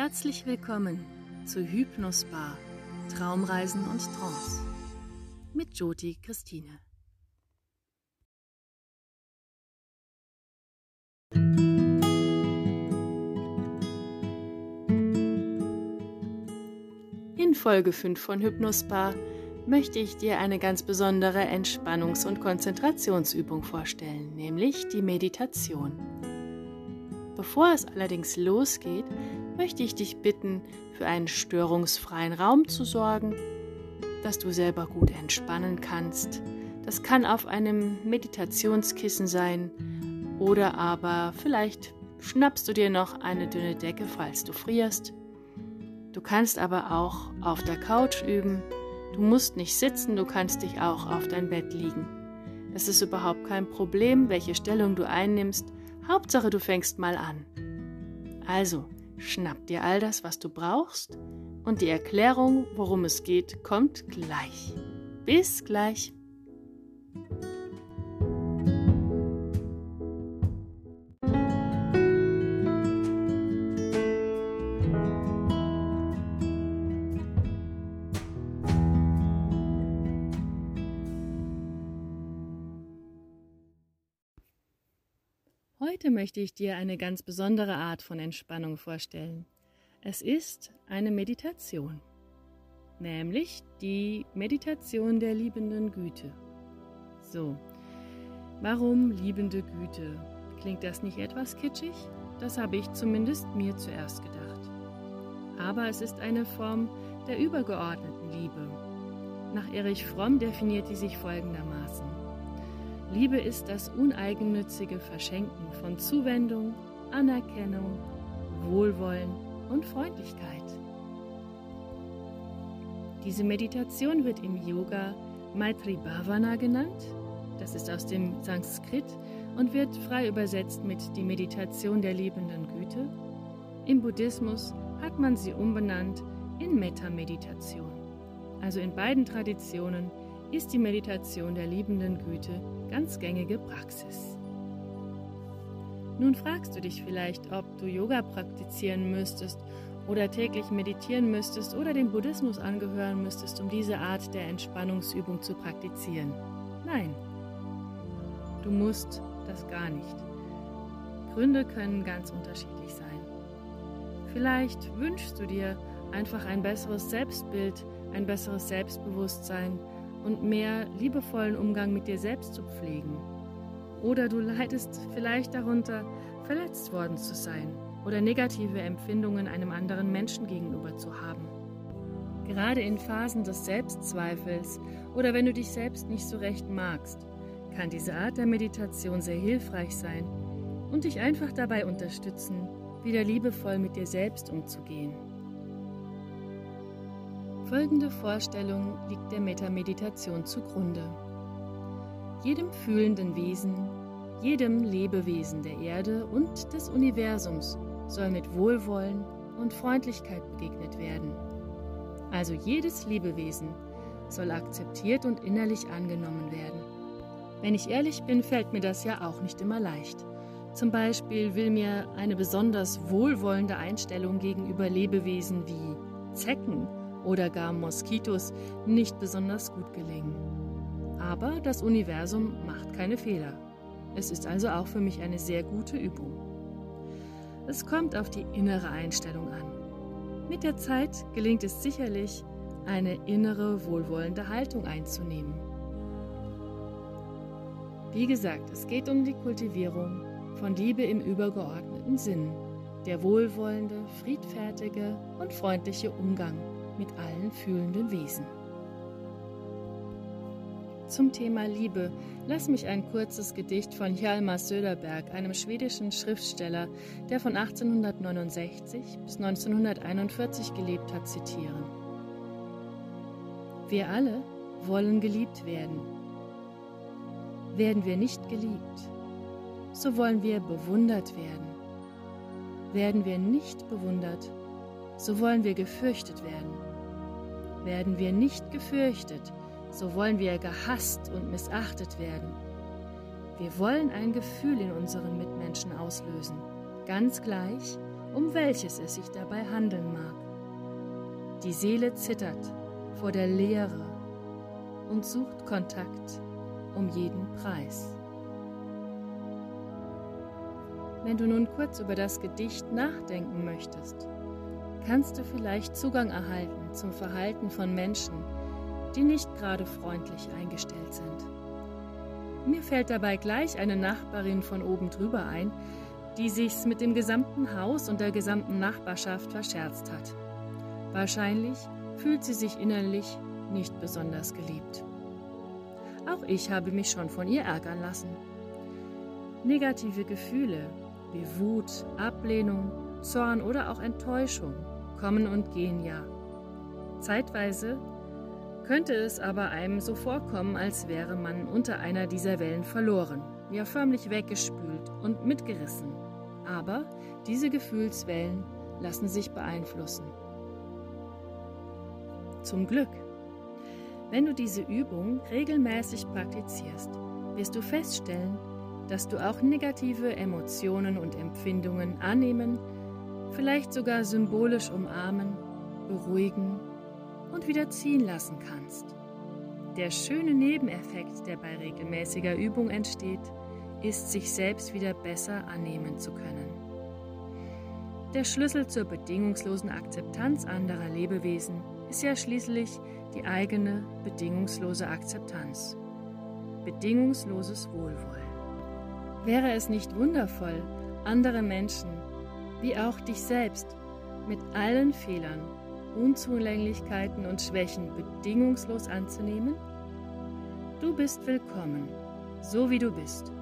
Herzlich willkommen zu Hypnosbar Traumreisen und Trance mit Joti Christine. In Folge 5 von Hypnosbar möchte ich dir eine ganz besondere Entspannungs- und Konzentrationsübung vorstellen, nämlich die Meditation. Bevor es allerdings losgeht, möchte ich dich bitten, für einen störungsfreien Raum zu sorgen, dass du selber gut entspannen kannst. Das kann auf einem Meditationskissen sein oder aber vielleicht schnappst du dir noch eine dünne Decke, falls du frierst. Du kannst aber auch auf der Couch üben. Du musst nicht sitzen, du kannst dich auch auf dein Bett liegen. Es ist überhaupt kein Problem, welche Stellung du einnimmst. Hauptsache, du fängst mal an. Also, schnapp dir all das, was du brauchst, und die Erklärung, worum es geht, kommt gleich. Bis gleich. Möchte ich dir eine ganz besondere Art von Entspannung vorstellen. Es ist eine Meditation, nämlich die Meditation der liebenden Güte. So, warum liebende Güte? Klingt das nicht etwas kitschig? Das habe ich zumindest mir zuerst gedacht. Aber es ist eine Form der übergeordneten Liebe. Nach Erich Fromm definiert sie sich folgendermaßen. Liebe ist das uneigennützige Verschenken von Zuwendung, Anerkennung, Wohlwollen und Freundlichkeit. Diese Meditation wird im Yoga Maitri Bhavana genannt. Das ist aus dem Sanskrit und wird frei übersetzt mit die Meditation der liebenden Güte. Im Buddhismus hat man sie umbenannt in Metta-Meditation. Also in beiden Traditionen ist die Meditation der liebenden Güte ganz gängige Praxis. Nun fragst du dich vielleicht, ob du Yoga praktizieren müsstest oder täglich meditieren müsstest oder dem Buddhismus angehören müsstest, um diese Art der Entspannungsübung zu praktizieren. Nein, du musst das gar nicht. Gründe können ganz unterschiedlich sein. Vielleicht wünschst du dir einfach ein besseres Selbstbild, ein besseres Selbstbewusstsein und mehr liebevollen Umgang mit dir selbst zu pflegen. Oder du leidest vielleicht darunter, verletzt worden zu sein oder negative Empfindungen einem anderen Menschen gegenüber zu haben. Gerade in Phasen des Selbstzweifels oder wenn du dich selbst nicht so recht magst, kann diese Art der Meditation sehr hilfreich sein und dich einfach dabei unterstützen, wieder liebevoll mit dir selbst umzugehen. Folgende Vorstellung liegt der Metameditation zugrunde. Jedem fühlenden Wesen, jedem Lebewesen der Erde und des Universums soll mit Wohlwollen und Freundlichkeit begegnet werden. Also jedes Lebewesen soll akzeptiert und innerlich angenommen werden. Wenn ich ehrlich bin, fällt mir das ja auch nicht immer leicht. Zum Beispiel will mir eine besonders wohlwollende Einstellung gegenüber Lebewesen wie Zecken oder gar Moskitos nicht besonders gut gelingen. Aber das Universum macht keine Fehler. Es ist also auch für mich eine sehr gute Übung. Es kommt auf die innere Einstellung an. Mit der Zeit gelingt es sicherlich, eine innere, wohlwollende Haltung einzunehmen. Wie gesagt, es geht um die Kultivierung von Liebe im übergeordneten Sinn, der wohlwollende, friedfertige und freundliche Umgang mit allen fühlenden Wesen. Zum Thema Liebe lass mich ein kurzes Gedicht von Hjalmar Söderberg, einem schwedischen Schriftsteller, der von 1869 bis 1941 gelebt hat, zitieren. Wir alle wollen geliebt werden. Werden wir nicht geliebt, so wollen wir bewundert werden. Werden wir nicht bewundert, so wollen wir gefürchtet werden werden wir nicht gefürchtet, so wollen wir gehasst und missachtet werden. Wir wollen ein Gefühl in unseren Mitmenschen auslösen, ganz gleich, um welches es sich dabei handeln mag. Die Seele zittert vor der Leere und sucht Kontakt um jeden Preis. Wenn du nun kurz über das Gedicht nachdenken möchtest, kannst du vielleicht Zugang erhalten zum Verhalten von Menschen, die nicht gerade freundlich eingestellt sind. Mir fällt dabei gleich eine Nachbarin von oben drüber ein, die sich's mit dem gesamten Haus und der gesamten Nachbarschaft verscherzt hat. Wahrscheinlich fühlt sie sich innerlich nicht besonders geliebt. Auch ich habe mich schon von ihr ärgern lassen. Negative Gefühle wie Wut, Ablehnung, Zorn oder auch Enttäuschung kommen und gehen ja. Zeitweise könnte es aber einem so vorkommen, als wäre man unter einer dieser Wellen verloren, ja förmlich weggespült und mitgerissen. Aber diese Gefühlswellen lassen sich beeinflussen. Zum Glück. Wenn du diese Übung regelmäßig praktizierst, wirst du feststellen, dass du auch negative Emotionen und Empfindungen annehmen, vielleicht sogar symbolisch umarmen, beruhigen und wieder ziehen lassen kannst. Der schöne Nebeneffekt, der bei regelmäßiger Übung entsteht, ist, sich selbst wieder besser annehmen zu können. Der Schlüssel zur bedingungslosen Akzeptanz anderer Lebewesen ist ja schließlich die eigene bedingungslose Akzeptanz. Bedingungsloses Wohlwollen. Wäre es nicht wundervoll, andere Menschen, wie auch dich selbst, mit allen Fehlern, Unzulänglichkeiten und Schwächen bedingungslos anzunehmen? Du bist willkommen, so wie du bist,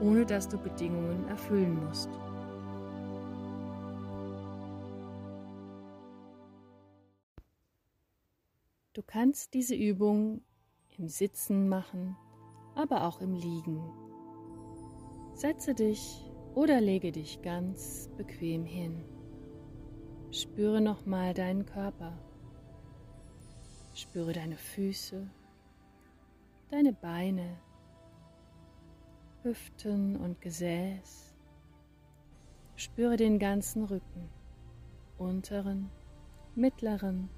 ohne dass du Bedingungen erfüllen musst. Du kannst diese Übung im Sitzen machen, aber auch im Liegen. Setze dich oder lege dich ganz bequem hin. Spüre nochmal deinen Körper. Spüre deine Füße, deine Beine, Hüften und Gesäß. Spüre den ganzen Rücken, unteren, mittleren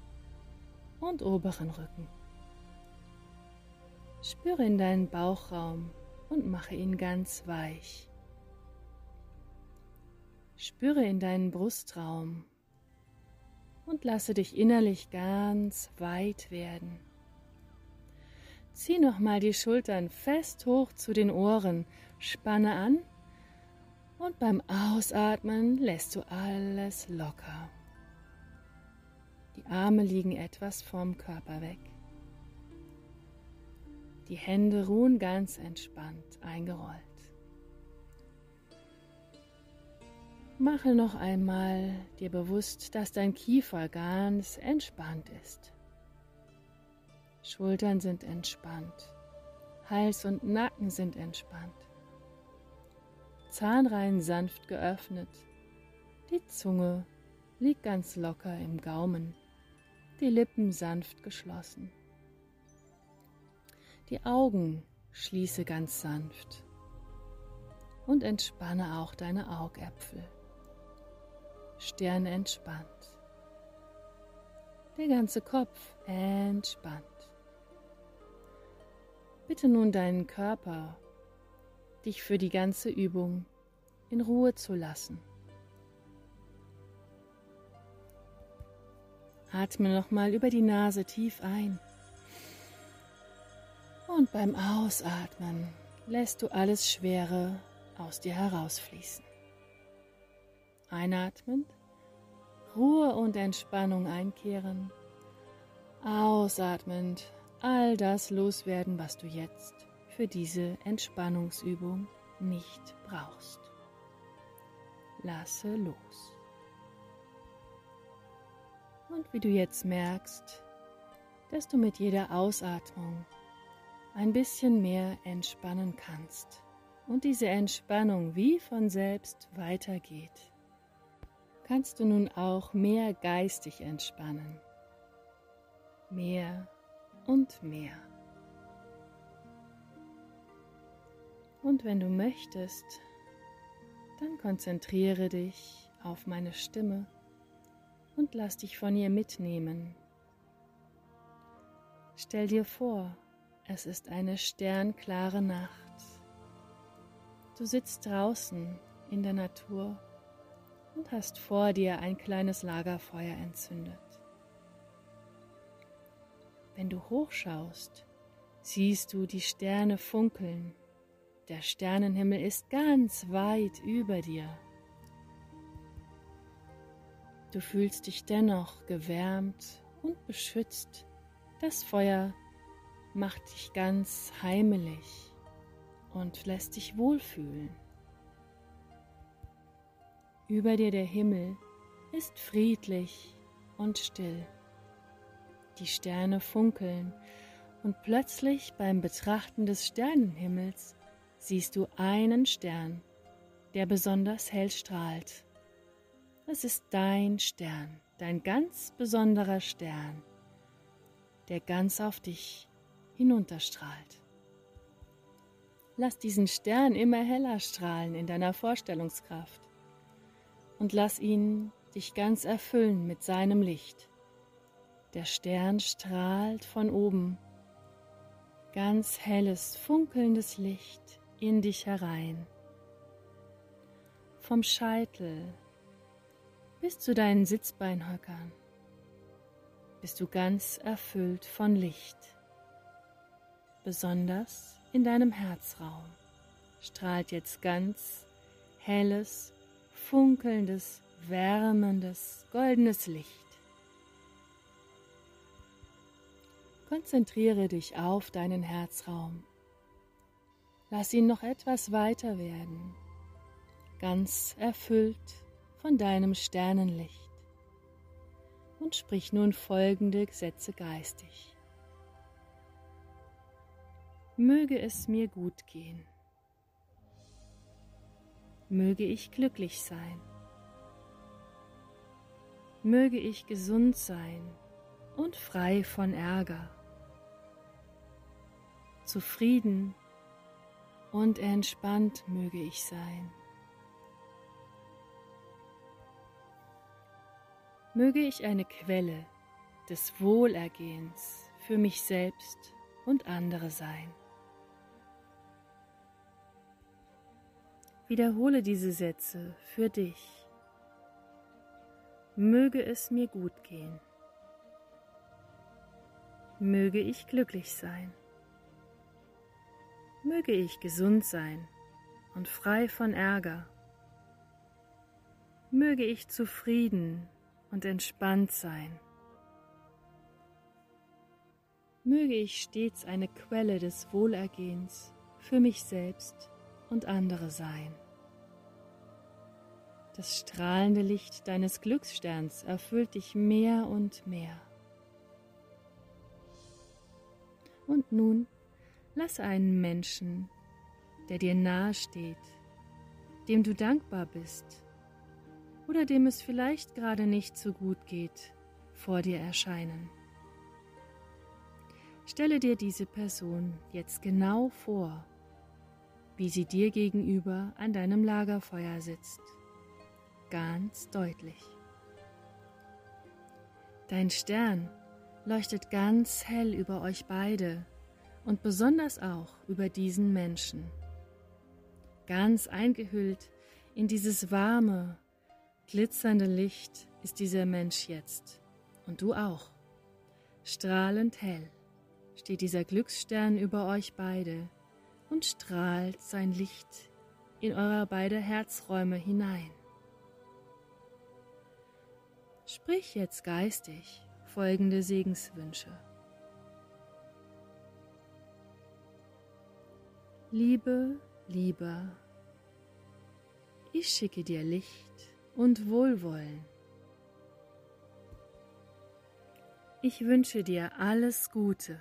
und oberen Rücken. Spüre in deinen Bauchraum und mache ihn ganz weich. Spüre in deinen Brustraum und lasse dich innerlich ganz weit werden. Zieh nochmal die Schultern fest hoch zu den Ohren, spanne an und beim Ausatmen lässt du alles locker. Die Arme liegen etwas vom Körper weg. Die Hände ruhen ganz entspannt eingerollt. Mache noch einmal dir bewusst, dass dein Kiefer ganz entspannt ist. Schultern sind entspannt, Hals und Nacken sind entspannt, Zahnreihen sanft geöffnet, die Zunge liegt ganz locker im Gaumen, die Lippen sanft geschlossen. Die Augen schließe ganz sanft und entspanne auch deine Augäpfel. Stirn entspannt. Der ganze Kopf entspannt. Bitte nun deinen Körper, dich für die ganze Übung in Ruhe zu lassen. Atme nochmal über die Nase tief ein und beim Ausatmen lässt du alles Schwere aus dir herausfließen. Einatmend, Ruhe und Entspannung einkehren. Ausatmend, all das loswerden, was du jetzt für diese Entspannungsübung nicht brauchst. Lasse los. Und wie du jetzt merkst, dass du mit jeder Ausatmung ein bisschen mehr entspannen kannst und diese Entspannung wie von selbst weitergeht, kannst du nun auch mehr geistig entspannen. Mehr und mehr. Und wenn du möchtest, dann konzentriere dich auf meine Stimme und lass dich von ihr mitnehmen. Stell dir vor, es ist eine sternklare Nacht. Du sitzt draußen in der Natur und hast vor dir ein kleines Lagerfeuer entzündet. Wenn du hochschaust, siehst du die Sterne funkeln. Der Sternenhimmel ist ganz weit über dir. Du fühlst dich dennoch gewärmt und beschützt. Das Feuer macht dich ganz heimelig und lässt dich wohlfühlen. Über dir der Himmel ist friedlich und still. Die Sterne funkeln und plötzlich beim Betrachten des Sternenhimmels siehst du einen Stern, der besonders hell strahlt. Es ist dein Stern, dein ganz besonderer Stern, der ganz auf dich hinunterstrahlt. Lass diesen Stern immer heller strahlen in deiner Vorstellungskraft und lass ihn dich ganz erfüllen mit seinem Licht. Der Stern strahlt von oben, ganz helles, funkelndes Licht in dich herein. Vom Scheitel bis zu deinen Sitzbeinhöckern bist du ganz erfüllt von Licht. Besonders in deinem Herzraum strahlt jetzt ganz helles, funkelndes, wärmendes, goldenes Licht. Konzentriere dich auf deinen Herzraum. Lass ihn noch etwas weiter werden, ganz erfüllt von deinem Sternenlicht. Und sprich nun folgende Sätze geistig. Möge es mir gut gehen. Möge ich glücklich sein. Möge ich gesund sein und frei von Ärger zufrieden und entspannt möge ich sein. Möge ich eine Quelle des Wohlergehens für mich selbst und andere sein. Wiederhole diese Sätze für dich. Möge es mir gut gehen. Möge ich glücklich sein möge ich gesund sein und frei von Ärger. Möge ich zufrieden und entspannt sein. Möge ich stets eine Quelle des Wohlergehens für mich selbst und andere sein. Das strahlende Licht deines Glückssterns erfüllt dich mehr und mehr. Und nun Lass einen Menschen, der dir nahe steht, dem du dankbar bist oder dem es vielleicht gerade nicht so gut geht, vor dir erscheinen. Stelle dir diese Person jetzt genau vor, wie sie dir gegenüber an deinem Lagerfeuer sitzt. Ganz deutlich. Dein Stern leuchtet ganz hell über euch beide und besonders auch über diesen Menschen. Ganz eingehüllt in dieses warme, glitzernde Licht ist dieser Mensch jetzt und du auch. Strahlend hell steht dieser Glücksstern über euch beide und strahlt sein Licht in eurer beide Herzräume hinein. Sprich jetzt geistig folgende Segenswünsche. Liebe, lieber, ich schicke dir Licht und Wohlwollen. Ich wünsche dir alles Gute.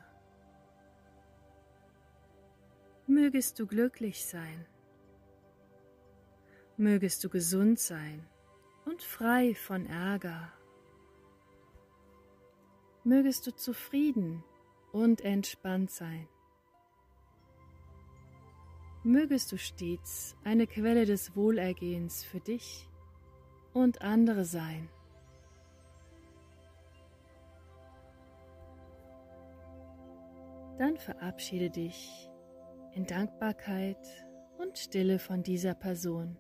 Mögest du glücklich sein. Mögest du gesund sein und frei von Ärger. Mögest du zufrieden und entspannt sein mögest du stets eine Quelle des Wohlergehens für dich und andere sein. Dann verabschiede dich in Dankbarkeit und Stille von dieser Person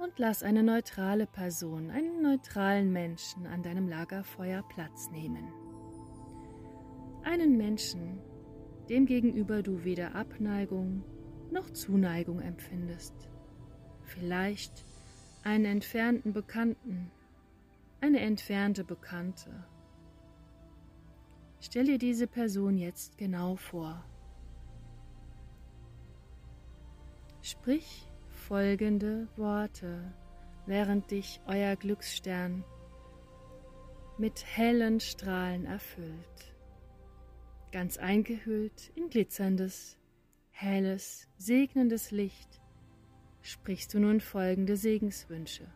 und lass eine neutrale Person, einen neutralen Menschen an deinem Lagerfeuer Platz nehmen. Einen Menschen, dem gegenüber du weder Abneigung noch Zuneigung empfindest. Vielleicht einen entfernten Bekannten, eine entfernte Bekannte. Stell dir diese Person jetzt genau vor. Sprich folgende Worte, während dich euer Glücksstern mit hellen Strahlen erfüllt, ganz eingehüllt in glitzerndes, helles, segnendes Licht, sprichst du nun folgende Segenswünsche.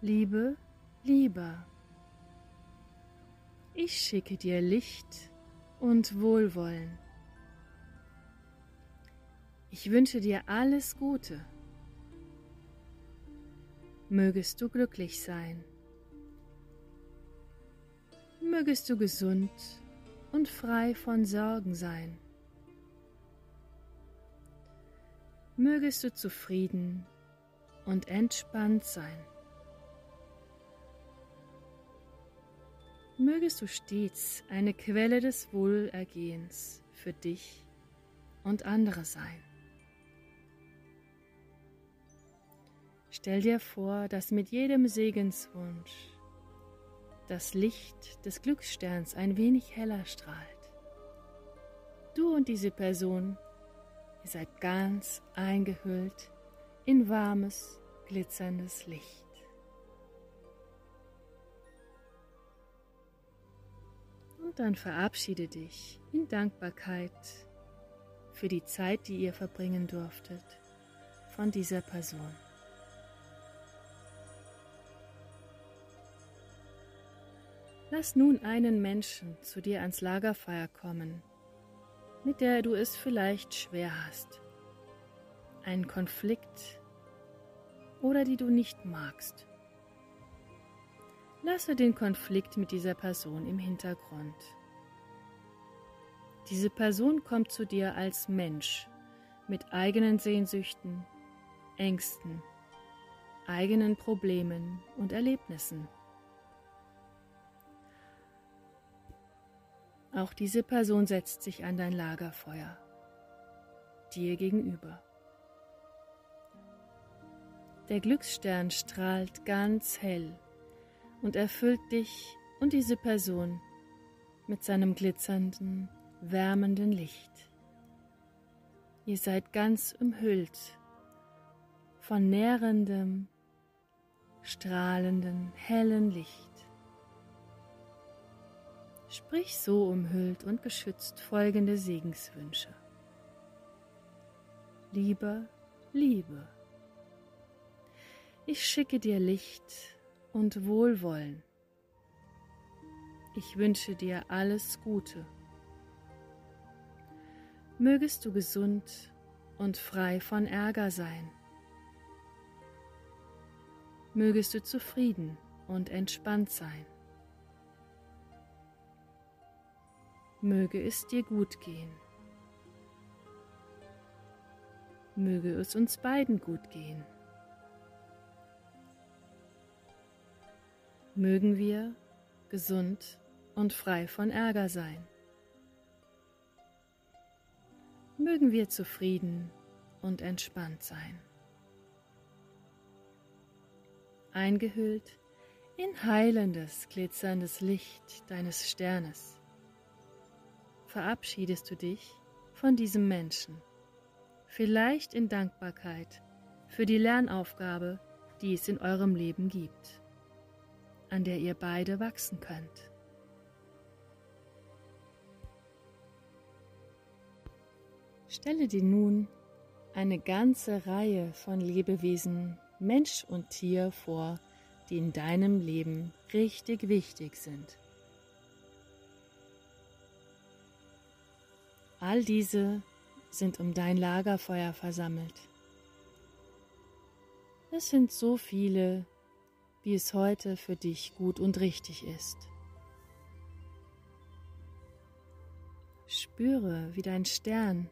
Liebe, Lieber, ich schicke dir Licht und Wohlwollen ich wünsche dir alles Gute. Mögest du glücklich sein. Mögest du gesund und frei von Sorgen sein. Mögest du zufrieden und entspannt sein. Mögest du stets eine Quelle des Wohlergehens für dich und andere sein. Stell dir vor, dass mit jedem Segenswunsch das Licht des Glückssterns ein wenig heller strahlt. Du und diese Person, ihr seid ganz eingehüllt in warmes, glitzerndes Licht. Und dann verabschiede dich in Dankbarkeit für die Zeit, die ihr verbringen durftet, von dieser Person. Lass nun einen Menschen zu dir ans Lagerfeuer kommen, mit der du es vielleicht schwer hast. Einen Konflikt oder die du nicht magst. Lasse den Konflikt mit dieser Person im Hintergrund. Diese Person kommt zu dir als Mensch mit eigenen Sehnsüchten, Ängsten, eigenen Problemen und Erlebnissen. Auch diese Person setzt sich an dein Lagerfeuer, dir gegenüber. Der Glücksstern strahlt ganz hell und erfüllt dich und diese Person mit seinem glitzernden, wärmenden Licht. Ihr seid ganz umhüllt von nährendem, strahlenden, hellen Licht. Sprich so umhüllt und beschützt folgende Segenswünsche. Lieber, Liebe, ich schicke dir Licht und Wohlwollen. Ich wünsche dir alles Gute. Mögest du gesund und frei von Ärger sein. Mögest du zufrieden und entspannt sein. Möge es dir gut gehen. Möge es uns beiden gut gehen. Mögen wir gesund und frei von Ärger sein. Mögen wir zufrieden und entspannt sein. Eingehüllt in heilendes, glitzerndes Licht deines Sternes verabschiedest du dich von diesem Menschen, vielleicht in Dankbarkeit für die Lernaufgabe, die es in eurem Leben gibt, an der ihr beide wachsen könnt. Stelle dir nun eine ganze Reihe von Lebewesen, Mensch und Tier vor, die in deinem Leben richtig wichtig sind. All diese sind um dein Lagerfeuer versammelt, Es sind so viele, wie es heute für dich gut und richtig ist. Spüre, wie dein Stern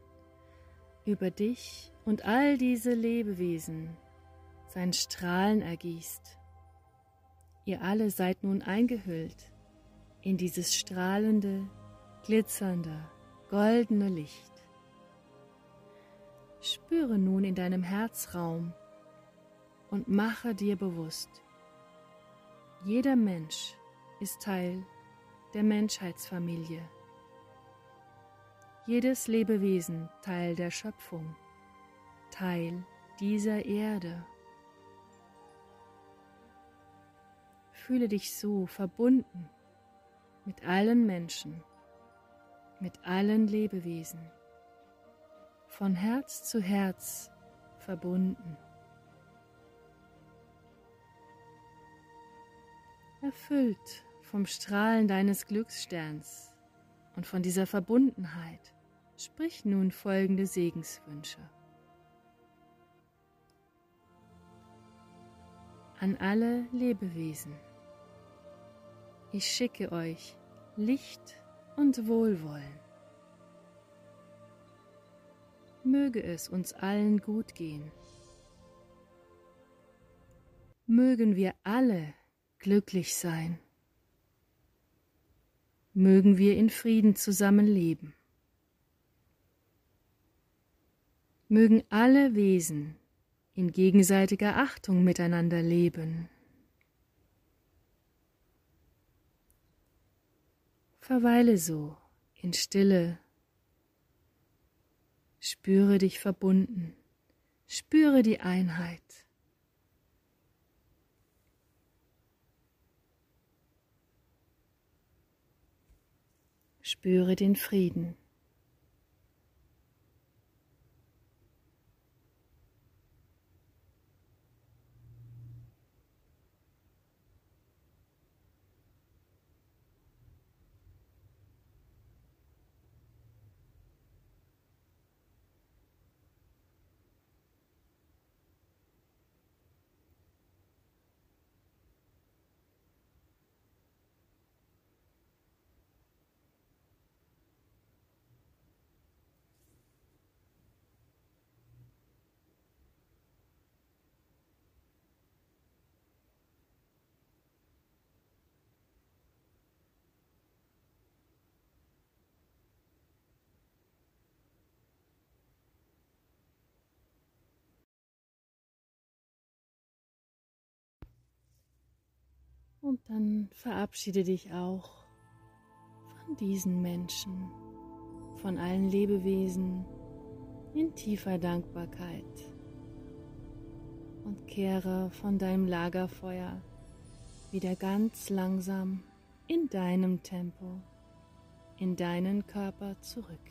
über dich und all diese Lebewesen sein Strahlen ergießt. Ihr alle seid nun eingehüllt in dieses strahlende, glitzernde, goldene Licht. Spüre nun in deinem Herzraum und mache dir bewusst, jeder Mensch ist Teil der Menschheitsfamilie. Jedes Lebewesen Teil der Schöpfung, Teil dieser Erde. Fühle dich so verbunden mit allen Menschen, mit allen Lebewesen, von Herz zu Herz verbunden. Erfüllt vom Strahlen deines Glückssterns und von dieser Verbundenheit, sprich nun folgende Segenswünsche. An alle Lebewesen ich schicke euch Licht und Wohlwollen. Möge es uns allen gut gehen. Mögen wir alle glücklich sein. Mögen wir in Frieden zusammenleben. Mögen alle Wesen in gegenseitiger Achtung miteinander leben. Verweile so in Stille. Spüre dich verbunden. Spüre die Einheit. Spüre den Frieden. Und dann verabschiede dich auch von diesen Menschen, von allen Lebewesen in tiefer Dankbarkeit und kehre von deinem Lagerfeuer wieder ganz langsam in deinem Tempo in deinen Körper zurück.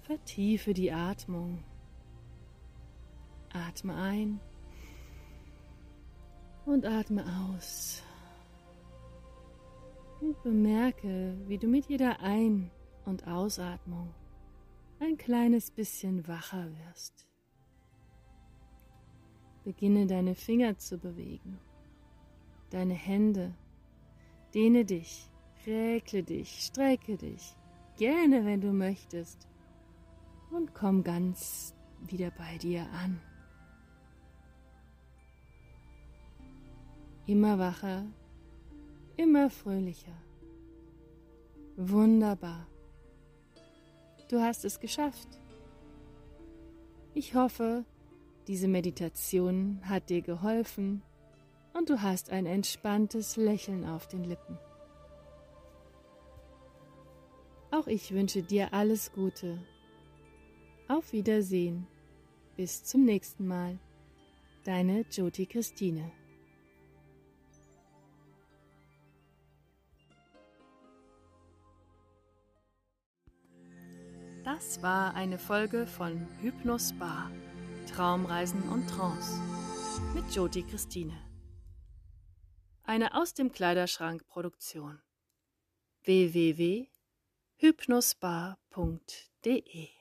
Vertiefe die Atmung. Atme ein und atme aus. Und bemerke, wie du mit jeder Ein- und Ausatmung ein kleines bisschen wacher wirst. Beginne deine Finger zu bewegen, deine Hände, dehne dich, räkle dich, strecke dich, gerne wenn du möchtest, und komm ganz wieder bei dir an. Immer wacher, immer fröhlicher. Wunderbar. Du hast es geschafft. Ich hoffe, diese Meditation hat dir geholfen und du hast ein entspanntes Lächeln auf den Lippen. Auch ich wünsche dir alles Gute. Auf Wiedersehen. Bis zum nächsten Mal. Deine Joti Christine. Das war eine Folge von Hypnos Bar, Traumreisen und Trance mit Jodi Christine. Eine aus dem Kleiderschrank Produktion. www.hypnosbar.de